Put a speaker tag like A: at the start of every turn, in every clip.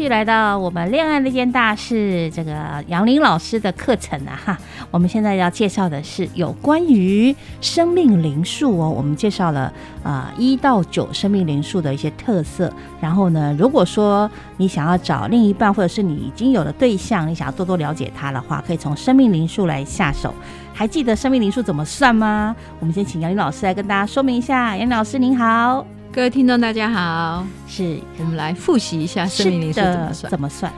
A: 继续来到我们恋爱那件大事这个杨林老师的课程啊哈，我们现在要介绍的是有关于生命灵数哦，我们介绍了啊一到九生命灵数的一些特色。然后呢，如果说你想要找另一半，或者是你已经有了对象，你想要多多了解他的话，可以从生命灵数来下手。还记得生命灵数怎么算吗？我们先请杨林老师来跟大家说明一下。杨老师您好。
B: 各位听众，大家好。
A: 是
B: 我们来复习一下生命灵数怎么算？
A: 怎么算？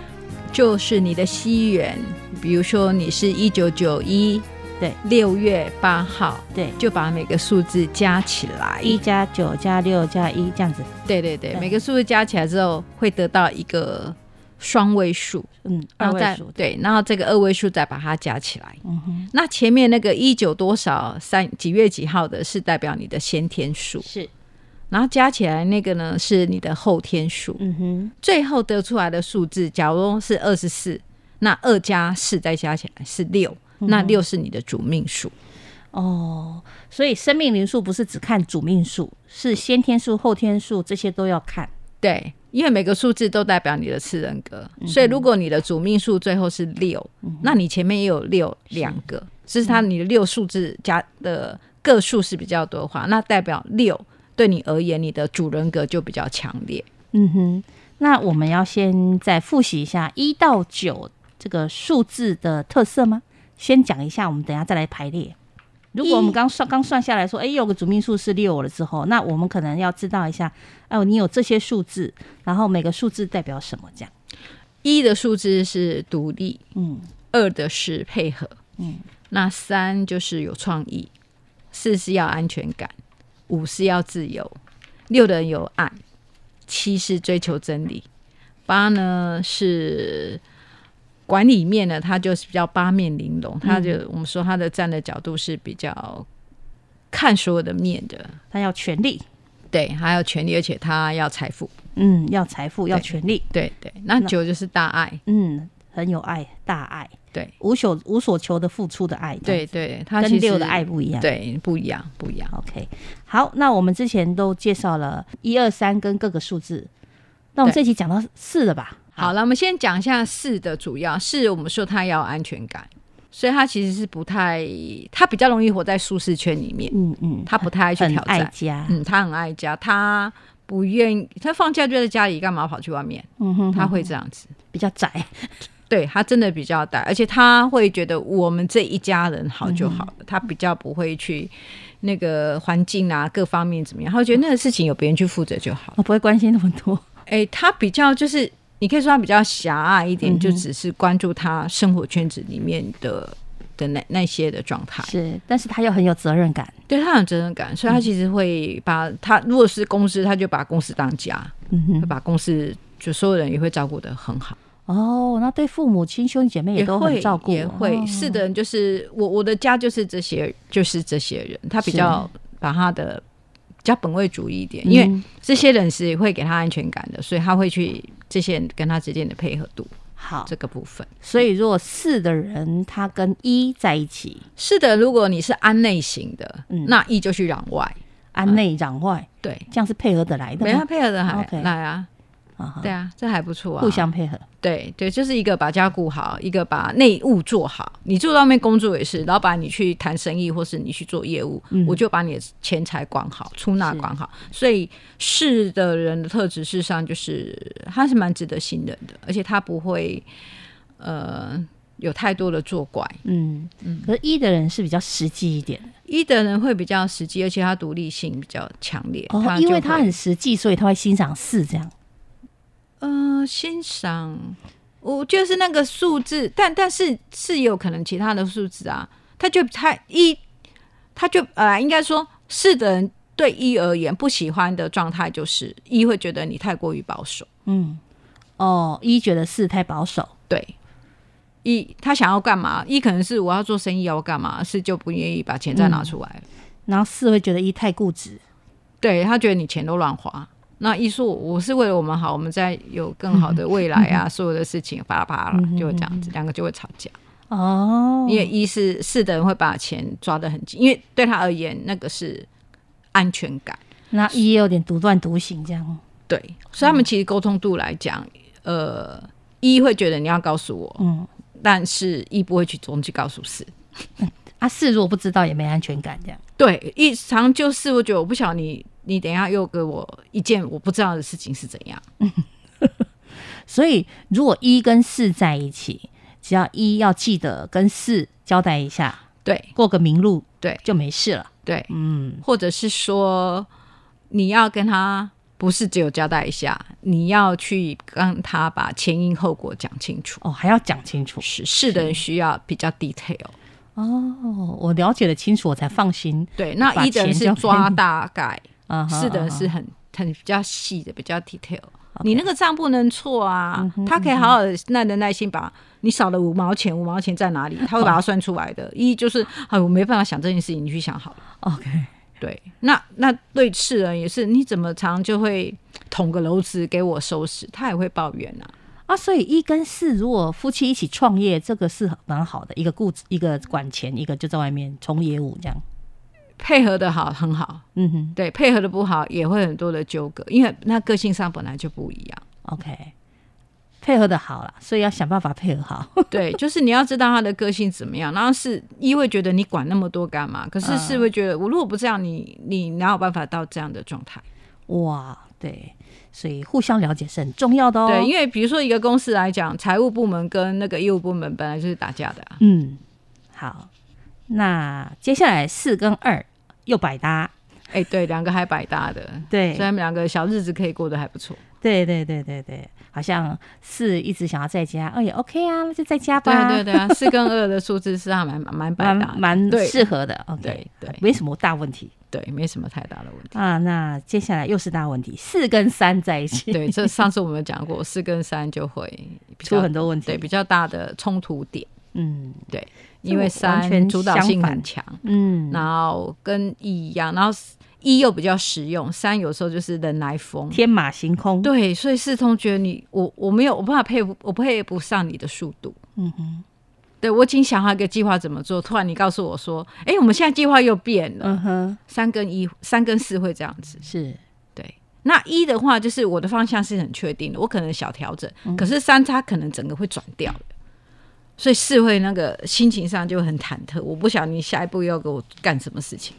B: 就是你的西元，比如说你是一九九一，
A: 对，
B: 六月八号，
A: 对，
B: 就把每个数字加起来，
A: 一加九加六加一这样子。
B: 对对对，对每个数字加起来之后会得到一个双位数，
A: 嗯，二位数。
B: 对，然后这个二位数再把它加起来。
A: 嗯哼。
B: 那前面那个一九多少三几月几号的是代表你的先天数，
A: 是。
B: 然后加起来那个呢是你的后天数，
A: 嗯哼，
B: 最后得出来的数字，假如是二十四，那二加四再加起来是六，嗯，那六是你的主命数。
A: 哦，所以生命灵数不是只看主命数，是先天数、后天数这些都要看。
B: 对，因为每个数字都代表你的次人格，嗯，所以如果你的主命数最后是六，嗯，那你前面也有六两个，是，是它你的六数字加的个数是比较多的话，那代表六。对你而言，你的主人格就比较强烈。
A: 嗯哼，那我们要先再复习一下一到九这个数字的特色吗？先讲一下，我们等下再来排列。如果我们刚算刚算下来说，哎，有个主命数是六了之后，那我们可能要知道一下，哦，你有这些数字，然后每个数字代表什么？这样，
B: 一的数字是独立，
A: 嗯，
B: 二的是配合，
A: 嗯，
B: 那三就是有创意，四是要安全感。五是要自由，六的人有爱，七是追求真理，八呢是管理面呢，他就是比较八面玲珑，他就、嗯、我们说他的站的角度是比较看所有的面的，
A: 他要权力，
B: 对，还要权力，而且他要财富，
A: 嗯，要财富，要权力，
B: 对对，对，那九就是大爱，
A: 嗯，很有爱，大爱。
B: 对，
A: 无所无所求的付出的爱，
B: 对对，它
A: 跟六的爱不一样，
B: 对，不一样，不一样。
A: OK，好，那我们之前都介绍了一二三跟各个数字，那我们这期讲到四了吧？
B: 好了，我们先讲一下四的主要，四我们说他要有安全感，所以他其实是不太，他比较容易活在舒适圈里面，
A: 嗯嗯，
B: 他不太爱去挑战，
A: 爱家，
B: 嗯，他很爱家，他不愿意，他放假就在家里，干嘛跑去外面？
A: 嗯哼，
B: 他会这样子，
A: 比较窄。
B: 对，他真的比较大，而且他会觉得我们这一家人好就好了，嗯、他比较不会去那个环境啊各方面怎么样，他会觉得那个事情有别人去负责就好，
A: 我不会关心那么多。
B: 哎，他比较就是你可以说他比较狭隘一点，嗯、就只是关注他生活圈子里面的的那那些的状态。
A: 是，但是他又很有责任感，
B: 对他有责任感，所以他其实会把他如果是公司，他就把公司当家，
A: 嗯哼，
B: 会把公司就所有人也会照顾得很好。
A: 哦，那对父母亲兄弟姐妹也都很照顾，
B: 也会，是的，就是我我的家就是这些，就是这些人，他比较把他的比较本位主义一点，因为这些人是会给他安全感的，所以他会去这些人跟他之间的配合度
A: 好
B: 这个部分。
A: 所以如果四的人他跟一在一起，
B: 是的，如果你是安内型的，嗯，那一就去攘外，
A: 安内攘外，
B: 对，
A: 这样是配合得来的，
B: 没他配合的来
A: ，okay.
B: 来啊。对啊，这还不错啊，
A: 互相配合。
B: 对对，就是一个把家顾好，一个把内务做好。你做外面工作也是，老板你去谈生意，或是你去做业务，嗯、我就把你的钱财管好，出纳管好。所以是的人的特质，事实上就是他是蛮值得信任的，而且他不会呃有太多的作怪。
A: 嗯嗯。可是一的人是比较实际一点，
B: 一的人会比较实际，而且他独立性比较强烈。
A: 哦，因为他很实际，所以他会欣赏四这样。
B: 嗯、呃，欣赏，我就是那个数字，但但是是有可能其他的数字啊，他就他一，他就呃，应该说是的人对一而言不喜欢的状态就是一会觉得你太过于保守，
A: 嗯，哦，一觉得四太保守，
B: 对，一他想要干嘛？一可能是我要做生意要干嘛？四就不愿意把钱再拿出来，
A: 嗯、然后四会觉得一太固执，
B: 对他觉得你钱都乱花。那一说我是为了我们好，我们在有更好的未来啊，嗯、所有的事情巴拉巴拉就会这样子，两、嗯、个就会吵架
A: 哦。
B: 因为一是是的人会把钱抓得很紧，因为对他而言那个是安全感。
A: 那一也有点独断独行这样。
B: 对，所以他们其实沟通度来讲，呃，一会觉得你要告诉我，
A: 嗯，
B: 但是一不会去主动去告诉四。
A: 啊，四如果不知道也没安全感，这样。
B: 对，一常就是我觉得我不晓得你，你等一下又给我一件我不知道的事情是怎样。
A: 所以如果一跟四在一起，只要一要记得跟四交代一下，
B: 对，
A: 过个明路，
B: 对，
A: 就没事了。
B: 对，
A: 嗯，
B: 或者是说你要跟他不是只有交代一下，你要去跟他把前因后果讲清楚。
A: 哦，还要讲清楚。
B: 是是的人需要比较 detail。
A: 哦，我了解的清楚，我才放心。
B: 对，那一的人是抓大概，
A: 啊，
B: 四的是很很比较细的，比较 detail。你那个账不能错啊，他可以好好的耐的耐心把你少了五毛钱，五毛钱在哪里？他会把它算出来的。一就是哎，我没办法想这件事情，你去想好了。
A: OK，
B: 对，那那对次人也是，你怎么常就会捅个篓子给我收拾？他也会抱怨啊。
A: 啊，所以一跟四如果夫妻一起创业，这个是蛮好的，一个顾一个管钱，一个就在外面从业务这样。
B: 配合的好很好，
A: 嗯哼，
B: 对，配合的不好也会很多的纠葛，因为那个性上本来就不一样。
A: OK，配合的好了，所以要想办法配合好。
B: 对，就是你要知道他的个性怎么样，然后是一会觉得你管那么多干嘛？可是是会觉得我如果不这样，你你哪有办法到这样的状态？
A: 哇，对，所以互相了解是很重要的哦。
B: 对，因为比如说一个公司来讲，财务部门跟那个业务部门本来就是打架的啊。
A: 嗯，好，那接下来四跟二。又百搭，
B: 哎、欸，对，两个还百搭的，
A: 对，
B: 所以他们两个小日子可以过得还不错。
A: 对对对对对，好像四一直想要在家，哦也 OK 啊，那就在家吧。
B: 对对对啊，四跟二的数字是还蛮蛮百搭，
A: 蛮适合的。OK，
B: 对对，
A: 没什么大问题，
B: 对，没什么太大的问题
A: 啊。那接下来又是大问题，四跟三在一起，
B: 对，这上次我们有讲过，四跟三就会
A: 出很多问题，
B: 对，比较大的冲突点。
A: 嗯，
B: 对。因为三主导性很强，
A: 嗯，
B: 然后跟一一样，然后一又比较实用，三有时候就是人来疯，
A: 天马行空，
B: 对，所以四通觉得你我我没有我办法配我配不上你的速度，
A: 嗯哼，
B: 对我已经想好一个计划怎么做，突然你告诉我说，哎，我们现在计划又变了，
A: 嗯哼，
B: 三跟一三跟四会这样子，
A: 是。
B: 对，那一的话就是我的方向是很确定的，我可能小调整，嗯、可是三它可能整个会转掉。所以四会那个心情上就很忐忑，我不晓得你下一步要给我干什么事情，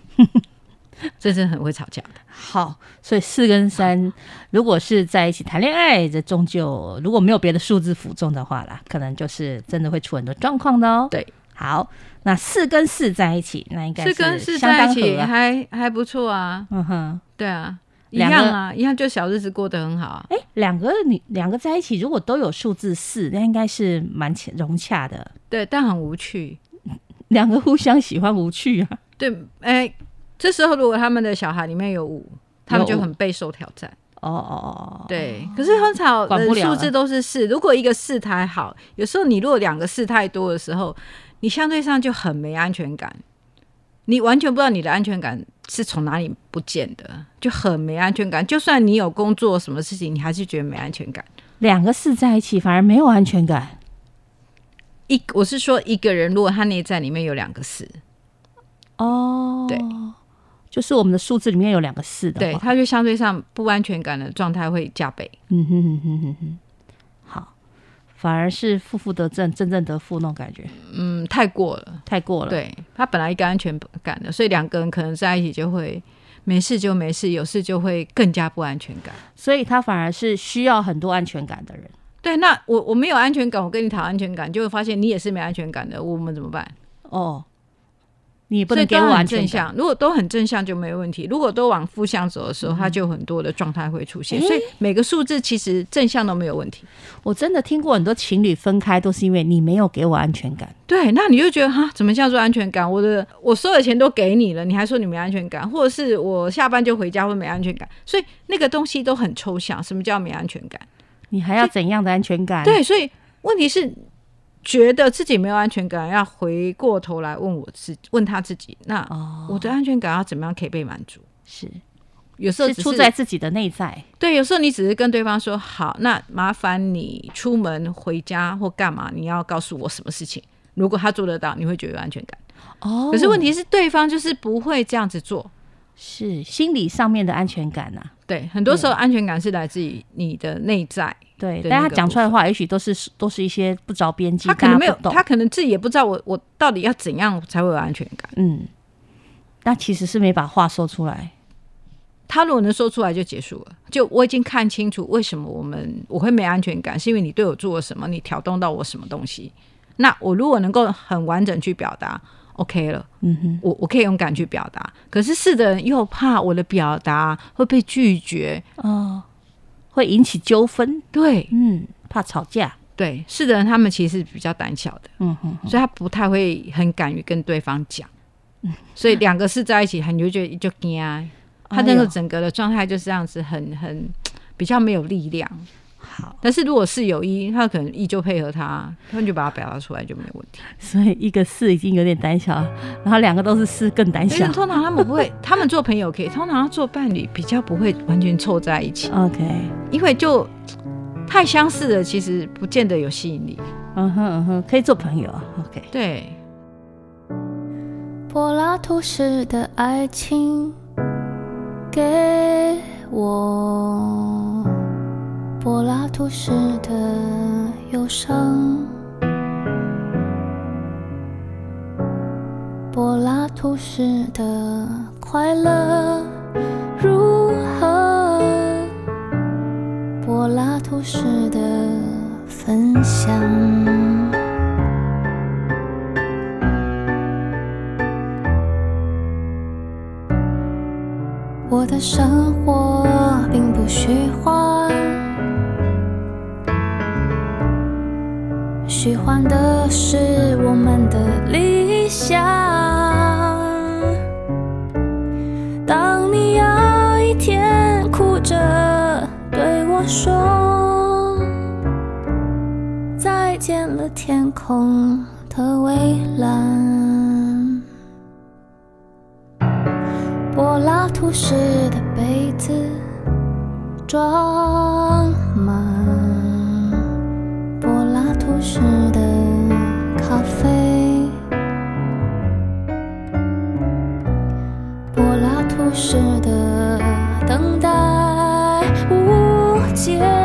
B: 真是很会吵架的。
A: 好，所以四跟三如果是在一起谈恋爱，这终究如果没有别的数字辅助的话啦，可能就是真的会出很多状况的哦。
B: 对，
A: 好，那四跟四在一起，那应该是
B: 四跟四在一起还还不错啊。嗯哼，对啊。一样啊，一样就小日子过得很好啊。
A: 哎、欸，两个你两个在一起，如果都有数字四，那应该是蛮融洽的。
B: 对，但很无趣。
A: 两个互相喜欢无趣啊。
B: 对，哎、欸，这时候如果他们的小孩里面有五，他们就很备受挑战。哦哦哦，对。可是很少的数字都是四。如果一个四太好，有时候你如果两个四太多的时候，你相对上就很没安全感。你完全不知道你的安全感是从哪里不见的，就很没安全感。就算你有工作什么事情，你还是觉得没安全感。
A: 两个四在一起反而没有安全感。
B: 一，我是说一个人，如果他内在里面有两个四，
A: 哦，对，就是我们的数字里面有两个四的，
B: 对，他就相对上不安全感的状态会加倍。
A: 嗯哼哼哼哼哼。反而是负负得正，正正得负那种感觉，
B: 嗯，太过了，
A: 太过了。
B: 对，他本来一个安全感的，所以两个人可能在一起就会没事就没事，有事就会更加不安全感。
A: 所以他反而是需要很多安全感的人。
B: 对，那我我没有安全感，我跟你讨安全感，就会发现你也是没安全感的，我们怎么办？哦。你不能给我很正向，如果都很正向就没问题。如果都往负向走的时候，嗯、它就很多的状态会出现。欸、所以每个数字其实正向都没有问题。
A: 我真的听过很多情侣分开都是因为你没有给我安全感。
B: 对，那你就觉得哈，怎么叫做安全感？我的我所有的钱都给你了，你还说你没安全感，或者是我下班就回家会没安全感？所以那个东西都很抽象。什么叫没安全感？
A: 你还要怎样的安全感？
B: 对，所以问题是。觉得自己没有安全感，要回过头来问我自问他自己，那我的安全感要怎么样可以被满足？
A: 是
B: 有时候
A: 是出在自己的内在。
B: 对，有时候你只是跟对方说好，那麻烦你出门回家或干嘛，你要告诉我什么事情。如果他做得到，你会觉得有安全感。哦，可是问题是对方就是不会这样子做，
A: 是心理上面的安全感呐、啊。
B: 对，很多时候安全感是来自于你的内在。
A: 对，但他讲出来的话，也许都是都是一些不着边际，
B: 他可能没有，他可能自己也不知道我我到底要怎样才会有安全感。
A: 嗯，那其实是没把话说出来。
B: 他如果能说出来就结束了，就我已经看清楚为什么我们我会没安全感，是因为你对我做了什么，你挑动到我什么东西。那我如果能够很完整去表达，OK 了，嗯哼，我我可以勇敢去表达。可是是的人又怕我的表达会被拒绝，
A: 哦，会引起纠纷，
B: 对，
A: 嗯，怕吵架，
B: 对，是的人他们其实是比较胆小的，嗯哼，所以他不太会很敢于跟对方讲，嗯，所以两个是在一起，很就觉得就惊啊。他那个整个的状态就是这样子很，很很比较没有力量。好，但是如果是有一，他可能一就配合他，他们就把它表达出来就没有问题。
A: 所以一个四已经有点胆小，然后两个都是四更胆小。
B: 通常他们不会，他们做朋友可以，通常做伴侣比较不会完全凑在一起。
A: OK，
B: 因为就太相似的，其实不见得有吸引力。
A: 嗯哼嗯哼，可以做朋友啊。OK，
B: 对。
C: 柏拉图式的爱情。给我柏拉图式的忧伤，柏拉图式的快乐如何？柏拉图式的分享。我的生活并不虚幻，虚幻的是我们的理想。当你有一天哭着对我说再见了，天空的蔚蓝。柏拉图式的杯子装世的等待无解。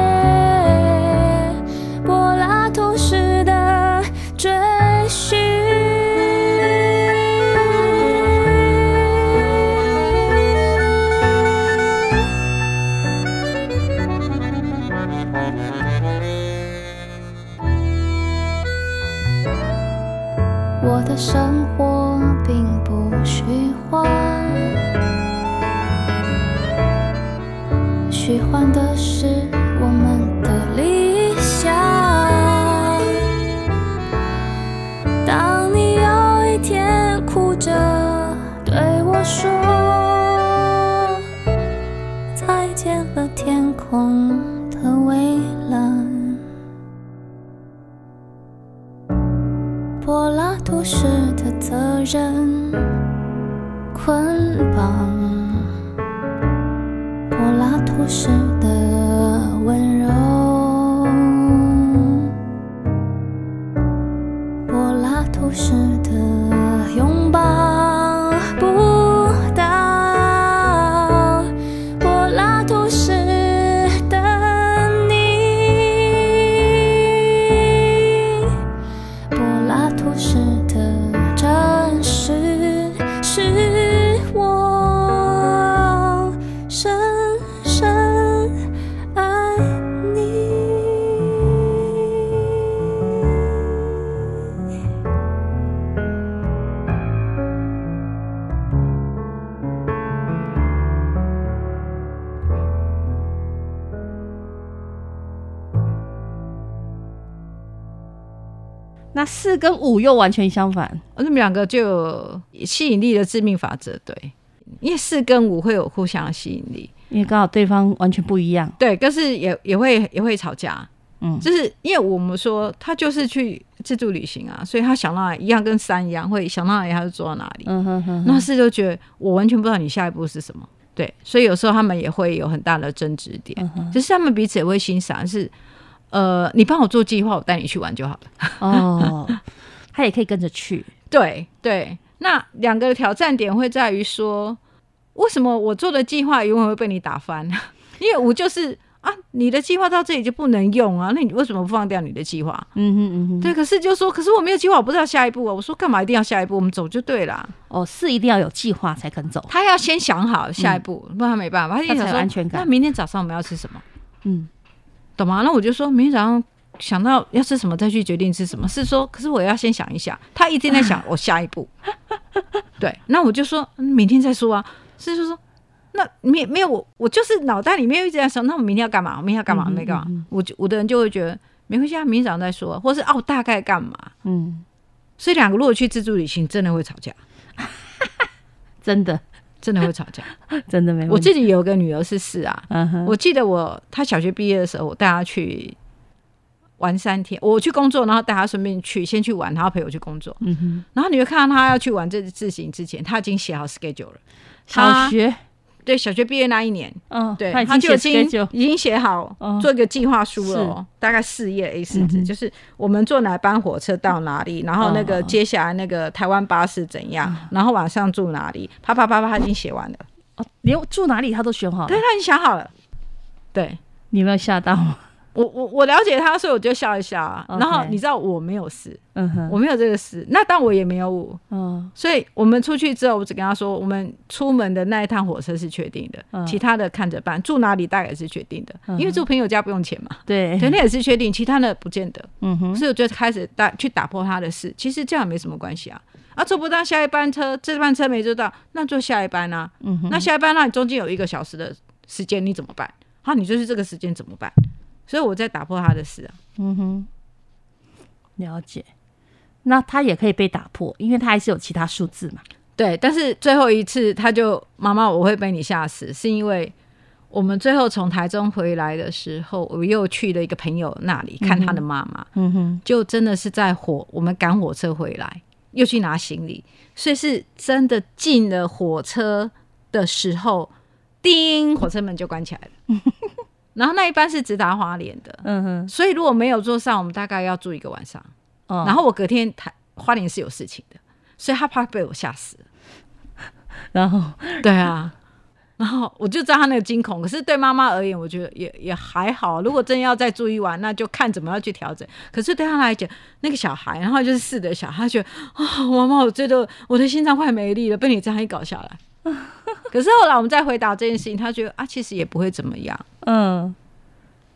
C: 柏拉图式的责任捆绑柏拉图式的温柔柏拉图式
A: 那四跟五又完全相反，
B: 那么两个就有吸引力的致命法则，对，因为四跟五会有互相的吸引力，
A: 因为刚好对方完全不一样，
B: 对，但是也也会也会吵架，嗯，就是因为我们说他就是去自助旅行啊，所以他想到一样跟三一样，会想到哪里他就坐到哪里，嗯哼哼，那四就觉得我完全不知道你下一步是什么，对，所以有时候他们也会有很大的争执点，嗯，就是他们彼此也会欣赏是。呃，你帮我做计划，我带你去玩就好了。
A: 哦，他也可以跟着去。
B: 对对，那两个挑战点会在于说，为什么我做的计划永远会被你打翻？因为我就是啊，你的计划到这里就不能用啊，那你为什么不放掉你的计划？
A: 嗯哼嗯哼，
B: 对，可是就说，可是我没有计划，我不知道下一步啊。我说干嘛一定要下一步？我们走就对了。
A: 哦，是一定要有计划才肯走。
B: 他要先想好下一步，嗯、不然他没办法。他才有安全感。那明天早上我们要吃什么？嗯，懂吗？那我就说明天早上想到要吃什么再去决定吃什么。是说，可是我要先想一下。他一直在想我下一步。对，那我就说明天再说啊。是就说。那没没有我，我就是脑袋里面一直在想，那我明天要干嘛？我明天要干嘛？没干嘛？我就我的人就会觉得没关系啊，明天早上再说，或是哦，大概干嘛？嗯，所以两个如果去自助旅行，真的会吵架，
A: 真的
B: 真的会吵架，
A: 真的没有。
B: 我自己有个女儿是四啊，我记得我她小学毕业的时候，我带她去玩三天，我去工作，然后带她顺便去先去玩，然后陪我去工作。嗯哼，然后你会看到她要去玩这自行之前，她已经写好 schedule 了，
A: 小学。
B: 对，小学毕业那一年，
A: 嗯，
B: 对，他就已经已经写好做一个计划书了，大概四页 A 四纸，就是我们坐哪班火车到哪里，然后那个接下来那个台湾巴士怎样，然后晚上住哪里，啪啪啪啪，他已经写完了。
A: 哦，连住哪里他都选好了，
B: 对，他已经想好了。对，
A: 你有没有吓到吗？
B: 我我我了解他，所以我就笑一笑啊。然后你知道我没有事，嗯哼，我没有这个事。那但我也没有我，嗯。所以我们出去之后，我只跟他说，我们出门的那一趟火车是确定的，嗯、其他的看着办。住哪里大概是确定的，嗯、因为住朋友家不用钱嘛。对，肯定也是确定，其他的不见得。嗯哼。所以我就开始打去打破他的事。其实这样没什么关系啊。啊，坐不到下一班车，这班车没坐到，那坐下一班啊。嗯哼。那下一班，那你中间有一个小时的时间，你怎么办？好，你就是这个时间怎么办？所以我在打破他的事啊，嗯哼，
A: 了解。那他也可以被打破，因为他还是有其他数字嘛。
B: 对，但是最后一次他就妈妈，我会被你吓死，是因为我们最后从台中回来的时候，我又去了一个朋友那里看他的妈妈，嗯哼，就真的是在火，我们赶火车回来，又去拿行李，所以是真的进了火车的时候，叮，火车门就关起来了。然后那一班是直达花莲的，嗯哼，所以如果没有坐上，我们大概要住一个晚上。哦，然后我隔天台花莲是有事情的，所以他怕被我吓死。
A: 然后，
B: 对啊，然后我就知道他那个惊恐。可是对妈妈而言，我觉得也也还好。如果真要再住一晚，那就看怎么样去调整。可是对他来讲，那个小孩，然后就是四的小孩，他觉得啊，妈妈，我觉得我的心脏快没力了，被你这样一搞下来。可是后来我们再回答这件事情，他觉得啊，其实也不会怎么样。嗯，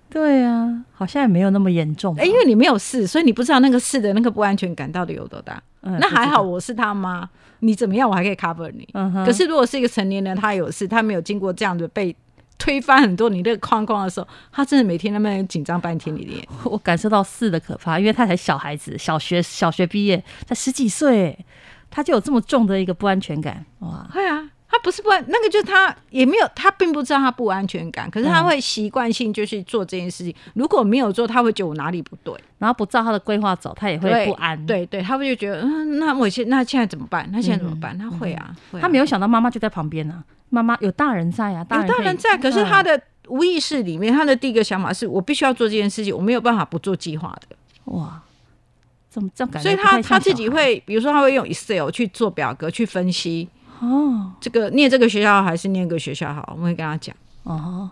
A: 对啊，好像也没有那么严重。
B: 哎、欸，因为你没有试，所以你不知道那个试的那个不安全感到底有多大。嗯，那还好，我是他妈，你怎么样，我还可以 cover 你。嗯。可是如果是一个成年人，他有事，他没有经过这样的被推翻很多你那个框框的时候，他真的每天那么紧张半天里面。
A: 我感受到事的可怕，因为他才小孩子，小学小学毕业，才十几岁，他就有这么重的一个不安全感。哇，
B: 会啊。他不是不安，那个就是他也没有，他并不知道他不安全感，可是他会习惯性就是做这件事情。嗯、如果没有做，他会觉得我哪里不对，
A: 然后不照他的规划走，他也会不安。
B: 对对，对，他会就觉得，嗯，那我现那现在怎么办？那现在怎么办？嗯、他会啊，
A: 他没有想到妈妈就在旁边呢、啊，妈妈有大人在啊，大人，
B: 有大人在。可是他的无意识里面，他的第一个想法是我必须要做这件事情，我没有办法不做计划的。哇，怎么这样感觉？所以他他自己会，比如说他会用 Excel 去做表格去分析。哦，这个念这个学校还是念个学校好？我们会跟他讲。哦，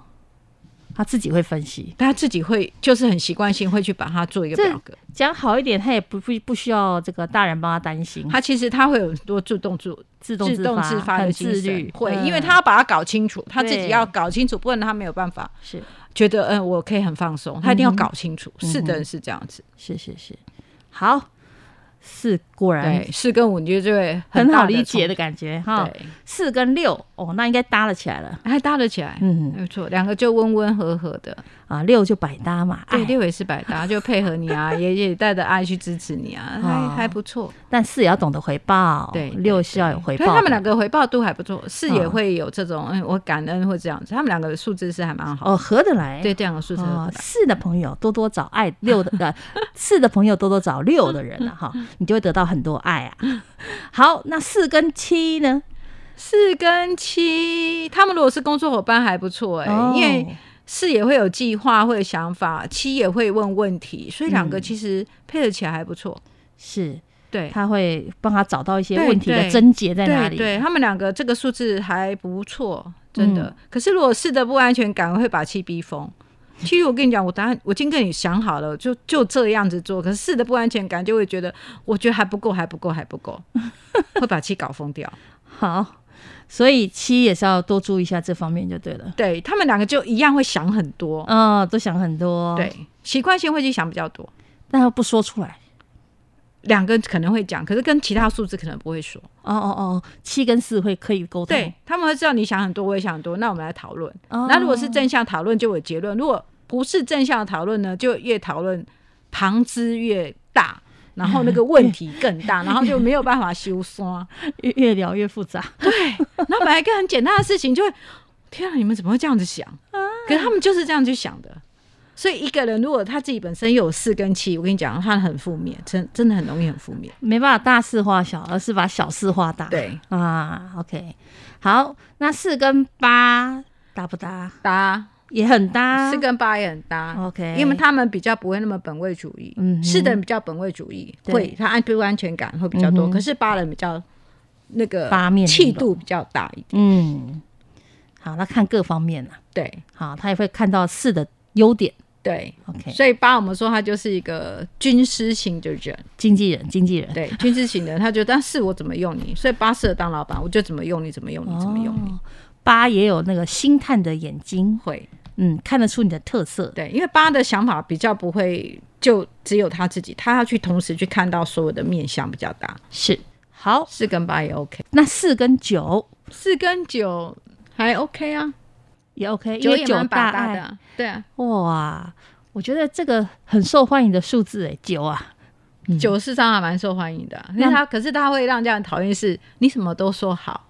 A: 他自己会分析，
B: 他自己会就是很习惯性会去把它做一个表格。
A: 讲好一点，他也不不不需要这个大人帮他担心。
B: 他其实他会有很多自动自
A: 自动自动自发的自律，
B: 会，因为他要把它搞清楚，他自己要搞清楚，不然他没有办法是觉得嗯，我可以很放松。他一定要搞清楚，是的，是这样子。
A: 是是是，好。四果然。
B: 四跟五，你就会
A: 很好理解的感觉哈。四跟六哦，那应该搭了起来了，
B: 还搭了起来，嗯，没错，两个就温温和和的
A: 啊。六就百搭嘛，
B: 对，六也是百搭，就配合你啊，也也带着爱去支持你啊，还还不错。
A: 但四也要懂得回报，对，六是要有回报。
B: 他们两个回报都还不错，四也会有这种，嗯，我感恩或这样子。他们两个的数字是还蛮好，
A: 哦，合得来。
B: 对，这两个数字。
A: 四的朋友多多找爱六的，呃，四的朋友多多找六的人了哈。你就会得到很多爱啊！好，那四跟七呢？
B: 四跟七，他们如果是工作伙伴还不错哎、因为四也会有计划，会有想法，七也会问问题，所以两个其实配合起来还不错。
A: 是，
B: 对，
A: 他会帮他找到一些问题的症结在哪
B: 里。对，他们两个这个数字还不错，真的。嗯、可是如果四的不安全感会把七逼疯。其实我跟你讲，我答案我已经跟你想好了，就就这样子做。可是四的不安全感就会觉得，我觉得还不够，还不够，还不够，会把七搞疯掉。
A: 好，所以七也是要多注意一下这方面就对了。
B: 对，他们两个就一样会想很多，
A: 嗯，都想很多。
B: 对，习惯性会去想比较多，
A: 但他不说出来。
B: 两个可能会讲，可是跟其他数字可能不会说。
A: 哦哦哦，七跟四会可以沟通，
B: 对，他们会知道你想很多，我也想很多，那我们来讨论。哦、那如果是正向讨论，就有结论；如果不是正向讨论呢，就越讨论旁枝越大，然后那个问题更大，然后就没有办法修刷，
A: 越越聊越复杂。
B: 对，那本来一个很简单的事情，就会天啊，你们怎么会这样子想？可是他们就是这样去想的。所以一个人如果他自己本身有四跟七，我跟你讲，他很负面，真真的很容易很负面，
A: 没办法大事化小，而是把小事化大。
B: 对
A: 啊，OK，好，那四跟八搭不搭？
B: 搭
A: 也很搭，
B: 四跟八也很搭。
A: OK，
B: 因为他们比较不会那么本位主义，嗯，是的人比较本位主义，会他安不安全感会比较多，可是八人比较那个八面气度比较大一点。
A: 嗯，好，那看各方面了。
B: 对，
A: 好，他也会看到四的优点。
B: 对
A: ，OK，
B: 所以八我们说他就是一个军师型的人，
A: 经纪人，经纪人，
B: 对，军师型的人，他觉得但是我怎么用你，所以八适合当老板，我就怎么用你，怎么用你，怎么用你。
A: 八也有那个星探的眼睛，
B: 会，
A: 嗯，看得出你的特色。
B: 对，因为八的想法比较不会就只有他自己，他要去同时去看到所有的面相比较大。
A: 是，好，
B: 四跟八也 OK，
A: 那四跟九，
B: 四跟九还 OK 啊。
A: 也 OK，因为九大大
B: 的，对啊，
A: 哇，我觉得这个很受欢迎的数字诶，九啊，
B: 九事实上还蛮受欢迎的。那他可是他会让人家人讨厌，是你什么都说好，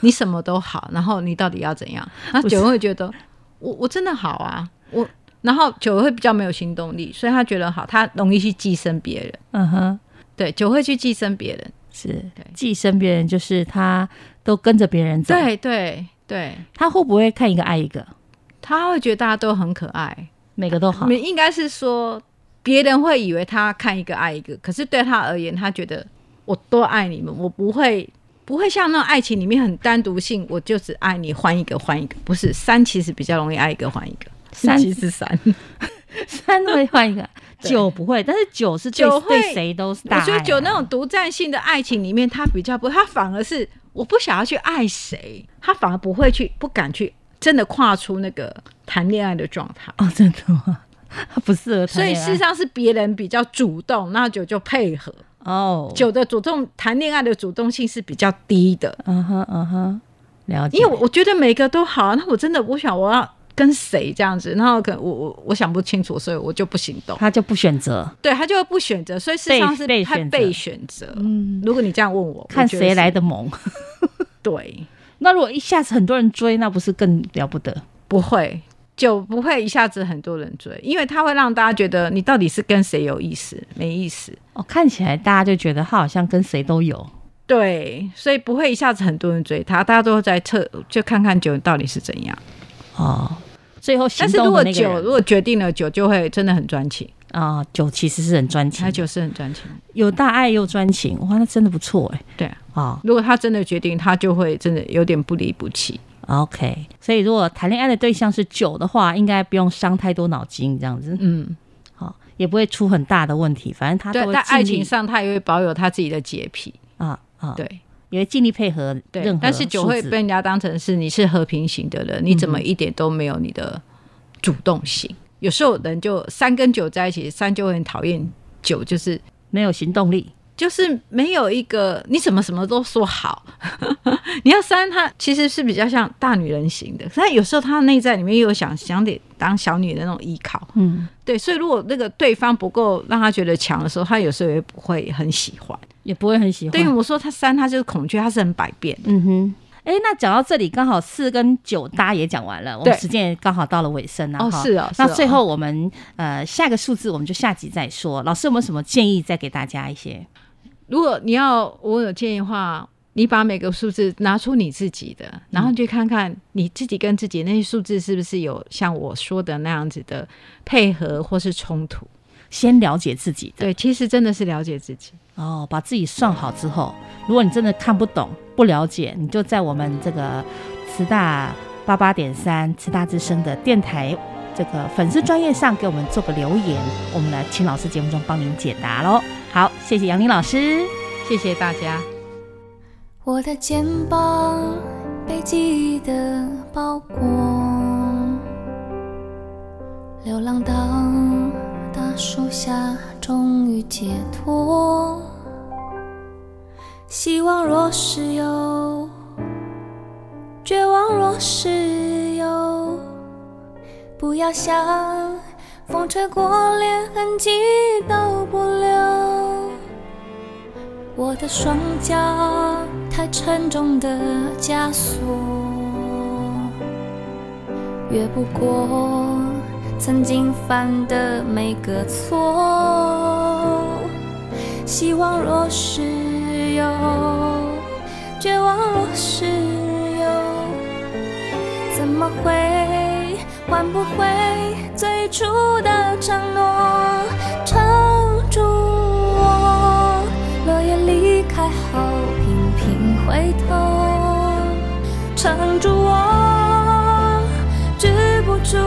B: 你什么都好，然后你到底要怎样？那九会觉得我我真的好啊，我然后九会比较没有行动力，所以他觉得好，他容易去寄生别人。嗯哼，对，九会去寄生别人，
A: 是对，寄生别人就是他都跟着别人走，
B: 对对。对，
A: 他会不会看一个爱一个？
B: 他会觉得大家都很可爱，
A: 每个都好。
B: 你应该是说，别人会以为他看一个爱一个，可是对他而言，他觉得我多爱你们，我不会不会像那种爱情里面很单独性，我就只爱你，换一个换一个。不是三，其实比较容易爱一个换一个。三其实三，
A: 三会换一个，九不会，但是九是九对谁都是大爱。
B: 我觉得九那种独占性的爱情里面，他比较不，他反而是。我不想要去爱谁，他反而不会去，不敢去，真的跨出那个谈恋爱的状态。
A: 哦，真的吗？他 不适合。
B: 所以事实上是别人比较主动，那九就配合。哦，九的主动谈恋爱的主动性是比较低的。
A: 嗯哼，嗯哼，了解。
B: 因为我觉得每个都好，那我真的我想我要。跟谁这样子，然后可能我我我想不清楚，所以我就不行动。
A: 他就不选择，
B: 对他就会不选择，所以事实上是他被选择。嗯，如果你这样问我，
A: 看谁来的猛。
B: 对，
A: 那如果一下子很多人追，那不是更了不得？
B: 不会，就不会一下子很多人追，因为他会让大家觉得你到底是跟谁有意思，没意思。
A: 哦，看起来大家就觉得他好像跟谁都有。
B: 对，所以不会一下子很多人追他，大家都在测，就看看酒到底是怎样。哦。
A: 最后，
B: 但是如果酒如果决定了，酒就会真的很专情
A: 啊。酒其实是很专情，
B: 他酒是很专情，
A: 有大爱又专情，哇，那真的不错哎。
B: 对啊，如果他真的决定，他就会真的有点不离不弃。
A: OK，所以如果谈恋爱的对象是九的话，应该不用伤太多脑筋，这样子，嗯，好，也不会出很大的问题。反正他
B: 对在爱情上，他也会保有他自己的洁癖啊啊，对。
A: 也会尽力配合，对，
B: 但是九会被人家当成是你是和平型的人，你怎么一点都没有你的主动性？嗯、有时候人就三跟九在一起，三就会很讨厌九，就是
A: 没有行动力，
B: 就是没有一个你怎么什么都说好。你要三，他其实是比较像大女人型的，但有时候他内在里面又有想想得当小女人的那种依靠，嗯，对，所以如果那个对方不够让他觉得强的时候，他有时候也不会很喜欢。
A: 也不会很喜欢。
B: 对，我说他三，他就是恐惧，他是很百变。
A: 嗯哼，哎、欸，那讲到这里，刚好四跟九大家也讲完了，我们时间也刚好到了尾声了。
B: 哦，是哦。
A: 那最后我们呃下个数字，我们就下集再说。老师有没有什么建议，再给大家一些？
B: 如果你要我有建议的话，你把每个数字拿出你自己的，然后去看看你自己跟自己那些数字是不是有像我说的那样子的配合或是冲突。
A: 先了解自己的，
B: 对，其实真的是了解自己
A: 哦。把自己算好之后，如果你真的看不懂、不了解，你就在我们这个慈大八八点三慈大之声的电台这个粉丝专业上给我们做个留言，我们来请老师节目中帮您解答喽。好，谢谢杨林老师，
B: 谢谢大家。
C: 我的肩膀被记忆的包裹，流浪到大树下，终于解脱。希望若是有，绝望若是有，不要想，风吹过，连痕迹都不留。我的双脚太沉重的枷锁，越不过曾经犯的每个错。希望若是。有绝望，若是有，怎么会换不回最初的承诺？撑住我，落叶离开后频频回头，撑住我，止不住